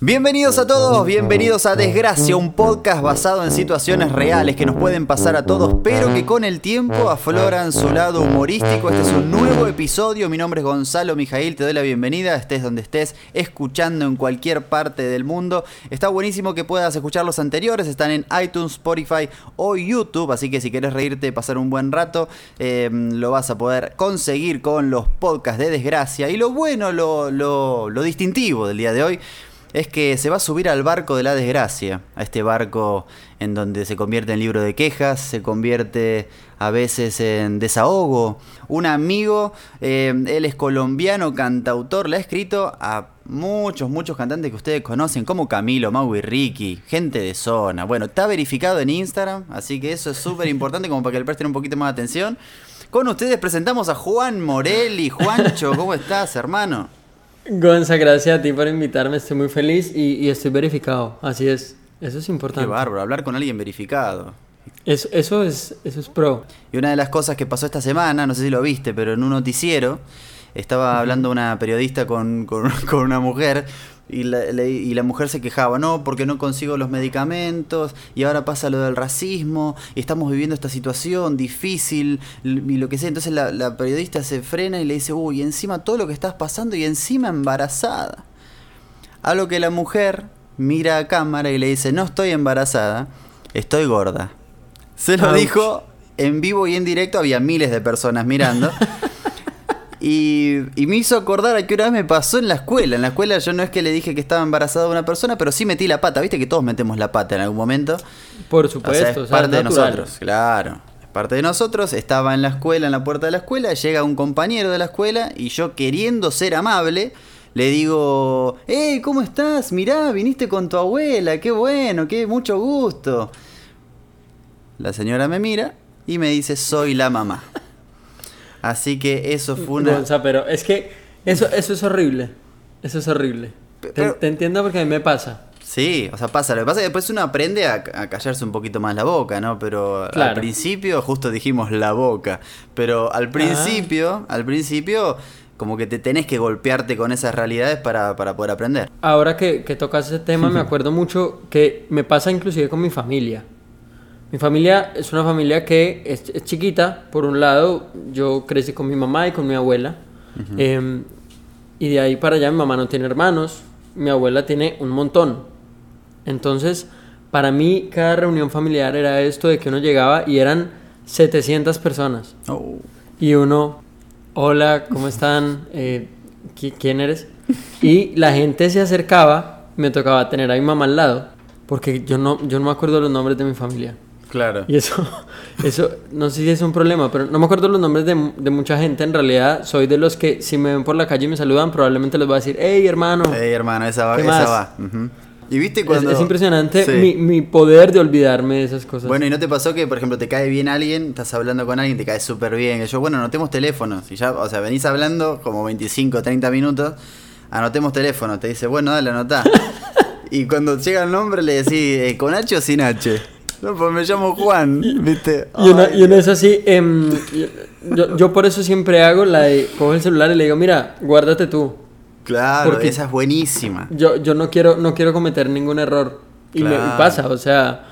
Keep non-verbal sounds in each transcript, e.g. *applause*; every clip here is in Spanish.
Bienvenidos a todos, bienvenidos a Desgracia, un podcast basado en situaciones reales que nos pueden pasar a todos, pero que con el tiempo afloran su lado humorístico. Este es un nuevo episodio, mi nombre es Gonzalo Mijail, te doy la bienvenida, estés donde estés, escuchando en cualquier parte del mundo. Está buenísimo que puedas escuchar los anteriores, están en iTunes, Spotify o YouTube, así que si quieres reírte, pasar un buen rato, eh, lo vas a poder conseguir con los podcasts de Desgracia. Y lo bueno, lo, lo, lo distintivo del día de hoy es que se va a subir al barco de la desgracia, a este barco en donde se convierte en libro de quejas, se convierte a veces en desahogo. Un amigo, eh, él es colombiano, cantautor, le ha escrito a muchos, muchos cantantes que ustedes conocen, como Camilo, Mau y Ricky, gente de zona. Bueno, está verificado en Instagram, así que eso es súper importante como para que le presten un poquito más de atención. Con ustedes presentamos a Juan Morelli. Juancho, ¿cómo estás, hermano? Gonza, gracias a ti por invitarme, estoy muy feliz y, estoy verificado, así es, eso es importante. Qué bárbaro, hablar con alguien verificado. Eso, eso, es, eso es pro. Y una de las cosas que pasó esta semana, no sé si lo viste, pero en un noticiero estaba hablando una periodista con, con, *laughs* con una mujer y la, y la, mujer se quejaba, no, porque no consigo los medicamentos, y ahora pasa lo del racismo, y estamos viviendo esta situación difícil, y lo que sea. Entonces la, la periodista se frena y le dice, uy, encima todo lo que estás pasando, y encima embarazada. A lo que la mujer mira a cámara y le dice, no estoy embarazada, estoy gorda. Se lo dijo en vivo y en directo, había miles de personas mirando. *laughs* Y, me hizo acordar a que una vez me pasó en la escuela. En la escuela yo no es que le dije que estaba embarazada una persona, pero sí metí la pata. Viste que todos metemos la pata en algún momento. Por supuesto. es parte de nosotros, claro. Es parte de nosotros. Estaba en la escuela, en la puerta de la escuela. Llega un compañero de la escuela y yo queriendo ser amable. Le digo, hey, ¿cómo estás? Mirá, viniste con tu abuela, qué bueno, qué mucho gusto. La señora me mira y me dice, soy la mamá. Así que eso fue una... pero es que eso, eso es horrible. Eso es horrible. te, entiendo porque a mí me pasa. Sí, o sea, pasa. Lo que pasa es que después uno aprende a, callarse un poquito más la boca, ¿no? Pero al principio, justo dijimos la boca. Pero al principio, al principio, como que te tenés que golpearte con esas realidades para, poder aprender. Ahora que, que tocas ese tema, me *laughs* acuerdo mucho que me pasa inclusive con mi familia. Mi familia es una familia que es, chiquita. Por un lado, yo crecí con mi mamá y con mi abuela. Em, y de ahí para allá mi mamá no tiene hermanos. Mi abuela tiene un montón. Entonces, para mí, cada reunión familiar era esto de que uno llegaba y eran 700 personas. Oh. Y uno, hola, ¿cómo *laughs* están? Eh, ¿Quién eres? Y la gente se acercaba, me tocaba tener a mi mamá al lado, porque yo no, yo no me acuerdo los nombres de mi familia. Claro. Y eso, *laughs* eso, no sé si es un problema, pero no me acuerdo los nombres de, de, mucha gente. En realidad, soy de los que si me ven por la calle y me saludan, probablemente les voy a decir, hey hermano. Hey hermano, esa va. Esa va. Y viste cuando... Es, impresionante mi, mi, poder de olvidarme de esas cosas. Bueno, ¿y no te pasó que, por ejemplo, te cae bien alguien, estás hablando con alguien, te cae súper bien? Y yo, bueno, anotemos teléfonos. Y ya, o sea, venís hablando como 25, 30 minutos, anotemos teléfono. Te dice, bueno, dale, anotá. *laughs* y cuando llega el nombre le decís, eh, ¿con H o sin H? No, pues me llamo Juan, ¿viste? Y uno, y es así, em, yo, yo, por eso siempre hago la de, cojo el celular y le digo, mira, guárdate tú. Claro, Porque esa es buenísima. Yo, yo no, quiero, no quiero cometer ningún error. Y me pasa, o sea,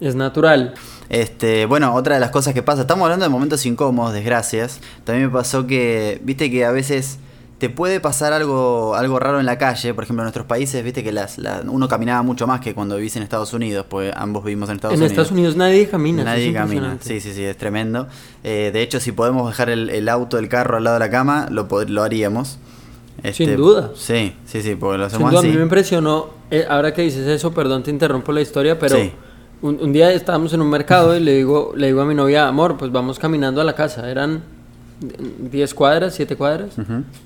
es natural. Este, bueno, otra de las cosas que pasa, estamos hablando de momentos incómodos, desgracias. También me pasó que, viste que a veces te puede pasar algo, algo raro en la calle. Por ejemplo, en nuestros países, viste que las, uno caminaba mucho más que cuando vivís en Estados Unidos, pues ambos vivimos en Estados Unidos. En Estados Unidos nadie camina. Nadie camina, sí, sí, sí, es tremendo. Eh, de hecho, si podemos dejar el, auto, el carro al lado de la cama, lo, lo haríamos. Este, Sin duda. Sí, sí, sí, porque lo hacemos Sin duda, A mí me impresionó, eh, ahora que dices eso, perdón, te interrumpo la historia, pero un, un, día estábamos en un mercado y le digo, le digo a mi novia, amor, pues vamos caminando a la casa. Eran 10 cuadras, 7 cuadras.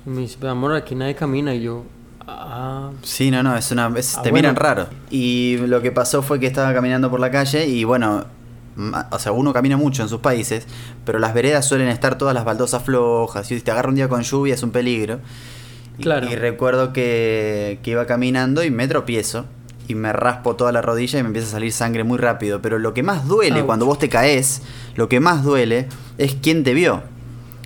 Y me dice, amor, aquí nadie camina. Y yo, ah. Sí, no, no, es una. Ah, te miran raro. Y lo que pasó fue que estaba caminando por la calle y bueno. O sea, uno camina mucho en sus países, pero las veredas suelen estar todas las baldosas flojas. Y si te agarra un día con lluvia es un peligro. Claro. Y, recuerdo que, que iba caminando y me tropiezo y me raspo toda la rodilla y me empieza a salir sangre muy rápido. Pero lo que más duele cuando vos te caes, lo que más duele es quién te vio.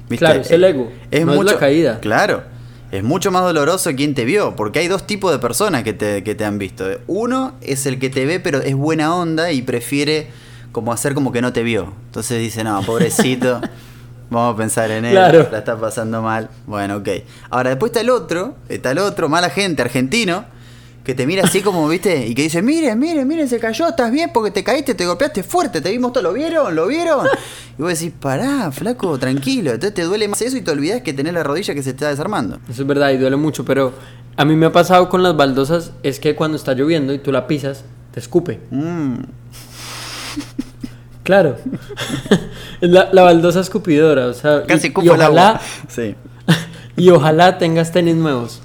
Claro, es el ego. Es no la caída. Claro. es mucho más doloroso quien te vio, porque hay dos tipos de personas que te, que te han visto. Uno es el que te ve, pero es buena onda y prefiere como hacer como que no te vio. Entonces dice, no, pobrecito, *laughs* vamos a pensar en él, Claro. la está pasando mal. Bueno, ok. Ahora, después está el otro, está el otro, mala gente, argentino, que te mira así como, viste, y que dice, miren, miren, miren, se cayó, estás bien porque te caíste, te golpeaste fuerte, te vimos todo, ¿lo vieron? ¿Lo vieron? Y vos decís, pará, flaco, tranquilo. Entonces te duele más eso y te olvidás que tenés la rodilla que se está desarmando. Eso es verdad y duele mucho, pero a mí me ha pasado con las baldosas es que cuando está lloviendo y tú la pisas, te escupe. Mm. *laughs* Claro. Es *laughs* la, la baldosa escupidora, o sea, Casi y, ojalá agua. Sí. *laughs* y ojalá tengas tenis nuevos.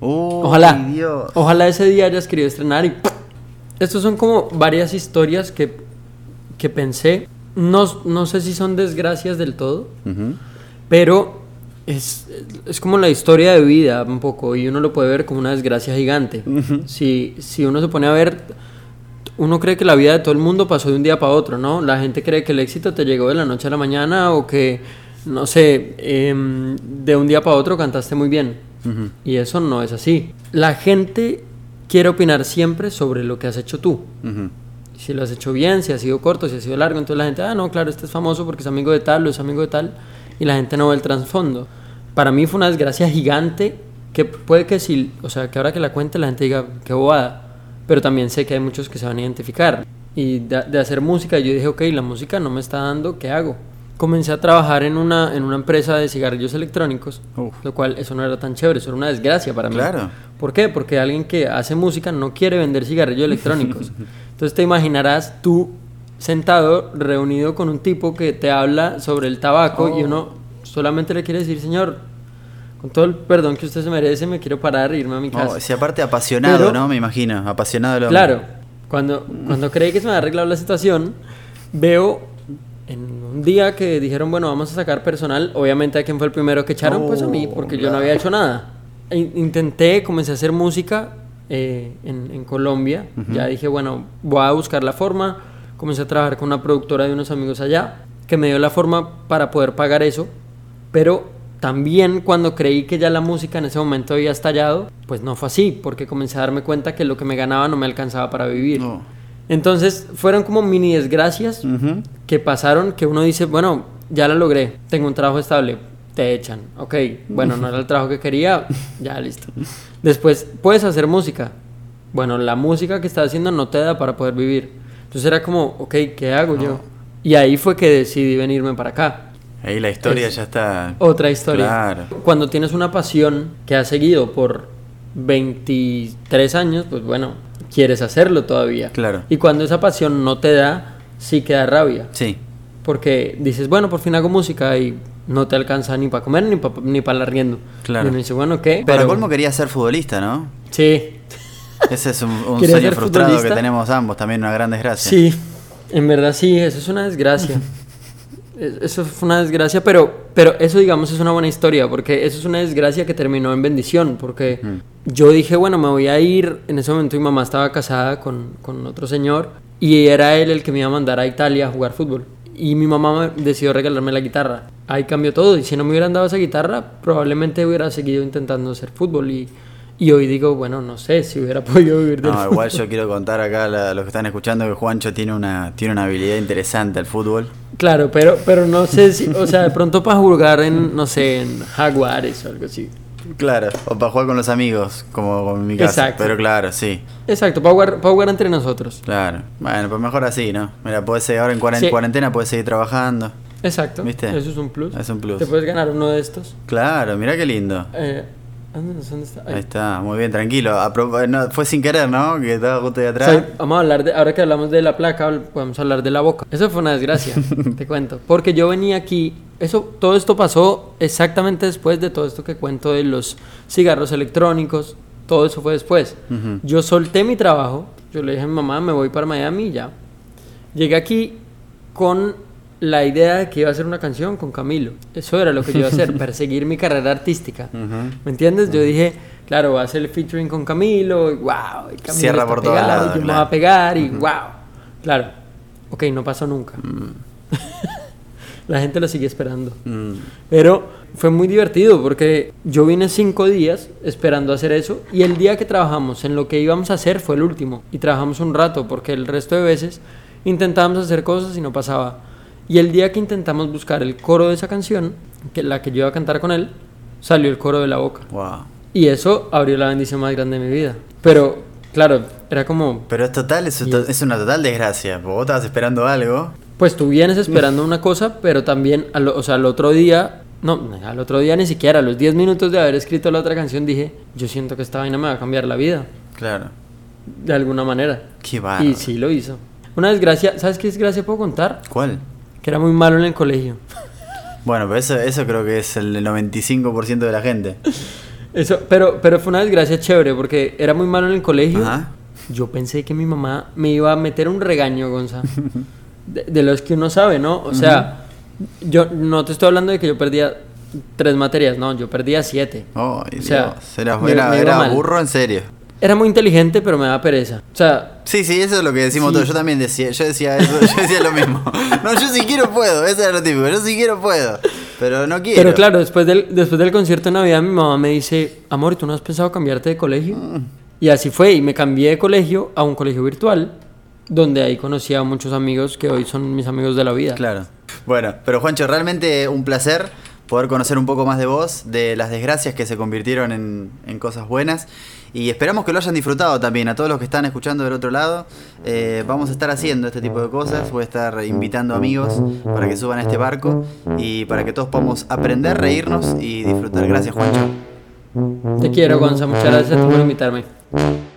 Uy, Ojalá. Dios. Ojalá ese día hayas querido estrenar y estos son como varias historias que, que pensé. No, no sé si son desgracias del todo, pero es, es como la historia de vida un poco y uno lo puede ver como una desgracia gigante. si, si uno se pone a ver, uno cree que la vida de todo el mundo pasó de un día para otro, ¿no? La gente cree que el éxito te llegó de la noche a la mañana o que, no sé, em, de un día para otro cantaste muy bien. Y eso no es así. La gente quiere opinar siempre sobre lo que has hecho tú. Si lo has hecho bien, si ha sido corto, si ha sido largo, entonces la gente, ah, no, claro, este es famoso porque es amigo de tal o es amigo de tal, y la gente no ve el trasfondo. Para mí fue una desgracia gigante que puede que si, o sea, que ahora que la cuente la gente diga, qué bobada, pero también sé que hay muchos que se van a identificar. Y de, de hacer música, yo dije, ok, la música no me está dando, ¿qué hago? Comencé a trabajar en una, en una empresa de cigarrillos electrónicos, Uf. lo cual eso no era tan chévere, eso era una desgracia para mí. Claro. ¿Por qué? Porque alguien que hace música no quiere vender cigarrillos electrónicos. *laughs* Entonces te imaginarás tú sentado, reunido con un tipo que te habla sobre el tabaco y Oh. uno solamente le quiere decir, señor, con todo el perdón que usted se merece, me quiero parar e irme a mi casa. Oh, si aparte apasionado, Pero- ¿no? Me imagino, apasionado hombre. Claro, cuando, cuando creí que se me había arreglado la situación, veo en un día que dijeron, bueno, vamos a sacar personal, obviamente a quién fue el primero que echaron, pues a mí, porque yo no había hecho nada. In- Intenté, comencé a hacer música eh, en, en Colombia, ya dije, bueno, voy a buscar la forma, comencé a trabajar con una productora de unos amigos allá, que me dio la forma para poder pagar eso, pero también cuando creí que ya la música en ese momento había estallado, pues no fue así, porque comencé a darme cuenta que lo que me ganaba no me alcanzaba para vivir. No. Entonces fueron como mini desgracias que pasaron que uno dice, bueno, ya la logré, tengo un trabajo estable, te echan, ok, bueno, no era el trabajo que quería, *laughs* ya listo. Después, puedes hacer música, bueno, la música que estás haciendo no te da para poder vivir. Entonces era como, ok, ¿qué hago yo? Y ahí fue que decidí venirme para acá. Ahí la historia Es- ya está. Otra historia. Claro. Cuando tienes una pasión que has seguido por 23 años, pues bueno, quieres hacerlo todavía. Claro. Y cuando esa pasión no te da, sí que da rabia. Sí. Porque dices, bueno, por fin hago música y no te alcanza ni para comer ni para ni para el arriendo. Claro. Y uno dice, bueno, ¿qué? Para Pero- colmo quería ser futbolista, ¿no? Sí, Ese es un, *laughs* un ¿Quería sueño frustrado que tenemos ambos, también una gran desgracia. sí, en verdad sí, eso es una desgracia. *laughs* Es- Eso fue una desgracia, pero, pero eso digamos es una buena historia, porque eso es una desgracia que terminó en bendición, porque yo dije, bueno, me voy a ir, en ese momento mi mamá estaba casada con, con otro señor y era él el que me iba a mandar a Italia a jugar fútbol. Y mi mamá me decidió regalarme la guitarra. Ahí cambió todo, y si no me hubieran dado esa guitarra, probablemente hubiera seguido intentando hacer fútbol. Y, y hoy digo, bueno, no sé si hubiera *laughs* podido vivir del No, fútbol. igual yo quiero contar acá a los que están escuchando que Juancho tiene una, tiene una habilidad interesante al fútbol. Claro, pero, pero no sé si, o sea, de pronto para jugar en, no sé, en Jaguares o algo así. Claro, o para jugar con los amigos, como, en mi caso. Exacto. Pero claro, sí, Exacto, para jugar, para jugar entre nosotros. claro. Bueno, pues mejor así, ¿no? Mira, puedes seguir, ahora en Sí. cuarentena puedes seguir trabajando. Exacto. ¿Viste? Eso es un plus. Es un plus. Te puedes ganar uno de estos. Claro, mira qué lindo. Eh, ¿dónde, dónde está? Ahí. Ahí está, muy bien, tranquilo. No, fue sin querer, ¿no? Que estaba justo de O atrás. sea, vamos a hablar de, ahora que hablamos de la placa, podemos hablar de la boca. Eso fue una desgracia, *laughs* te cuento. Porque yo venía aquí, eso, todo esto pasó exactamente después de todo esto que cuento de los cigarros electrónicos, todo eso fue después. Yo solté mi trabajo, yo le dije a mi mamá, me voy para Miami y ya. Llegué aquí con la idea de que iba a hacer una canción con Camilo. Eso era lo que yo iba a hacer, *laughs* perseguir mi carrera artística. Ujú. ¿Me entiendes? Yo dije, claro, voy a hacer el featuring con Camilo, y wow, y Camilo Cierra está por pegado, lados, yo me voy a pegar y wow. Claro. Ok, no pasó nunca. Mm. *laughs* La gente lo sigue esperando. Mm. Pero fue muy divertido porque yo vine cinco días esperando hacer eso y el día que trabajamos en lo que íbamos a hacer fue el último y trabajamos un rato porque el resto de veces intentábamos hacer cosas y no pasaba. Y el día que intentamos buscar el coro de esa canción, que la que yo iba a cantar con él, salió el coro de la boca. Wow. Y eso abrió la bendición más grande de mi vida. Pero, claro, era como, Pero es total, es, to- es una total desgracia. Vos estabas esperando algo. pues tú vienes esperando una cosa, pero también, al, o sea, al otro día, no, al otro día ni siquiera, a los 10 minutos de haber escrito la otra canción dije, yo siento que esta vaina me va a cambiar la vida, Claro. de alguna manera. Qué bárbaro. Y sí lo hizo. Una desgracia, ¿sabes qué desgracia puedo contar? ¿Cuál? Que era muy malo en el colegio. Bueno, pero eso, eso creo que es el 95% de la gente. Eso, pero, pero fue una desgracia chévere porque era muy malo en el colegio. Ajá. Yo pensé que mi mamá me iba a meter un regaño, Gonza. De, de los que uno sabe, ¿no? O sea, yo no te estoy hablando de que yo perdía tres materias, no, yo perdía siete. Oh, O sea, Dios. Era, me- era- me burro en serio. Era muy inteligente, pero me da pereza. O sea, Sí, sí, eso es lo que decimos Sí. todos. Yo también decía, yo decía eso, yo decía lo mismo. *laughs* No, yo si quiero puedo, eso era lo típico. Yo si quiero puedo, pero no quiero. pero claro, después del, después del concierto de Navidad mi mamá me dice, amor, ¿y tú no has pensado cambiarte de colegio? Mm. Y así fue, y me cambié de colegio a un colegio virtual, donde ahí conocí a muchos amigos que hoy son mis amigos de la vida. Claro. Bueno, pero Juancho, realmente un placer poder conocer un poco más de vos, de las desgracias que se convirtieron en, cosas buenas. Y esperamos que lo hayan disfrutado también. A todos los que están escuchando del otro lado, eh, vamos a estar haciendo este tipo de cosas. Voy a estar invitando amigos para que suban a este barco y para que todos podamos aprender, reírnos y disfrutar. Gracias, Juancho. Te quiero, Gonza. Muchas gracias por invitarme.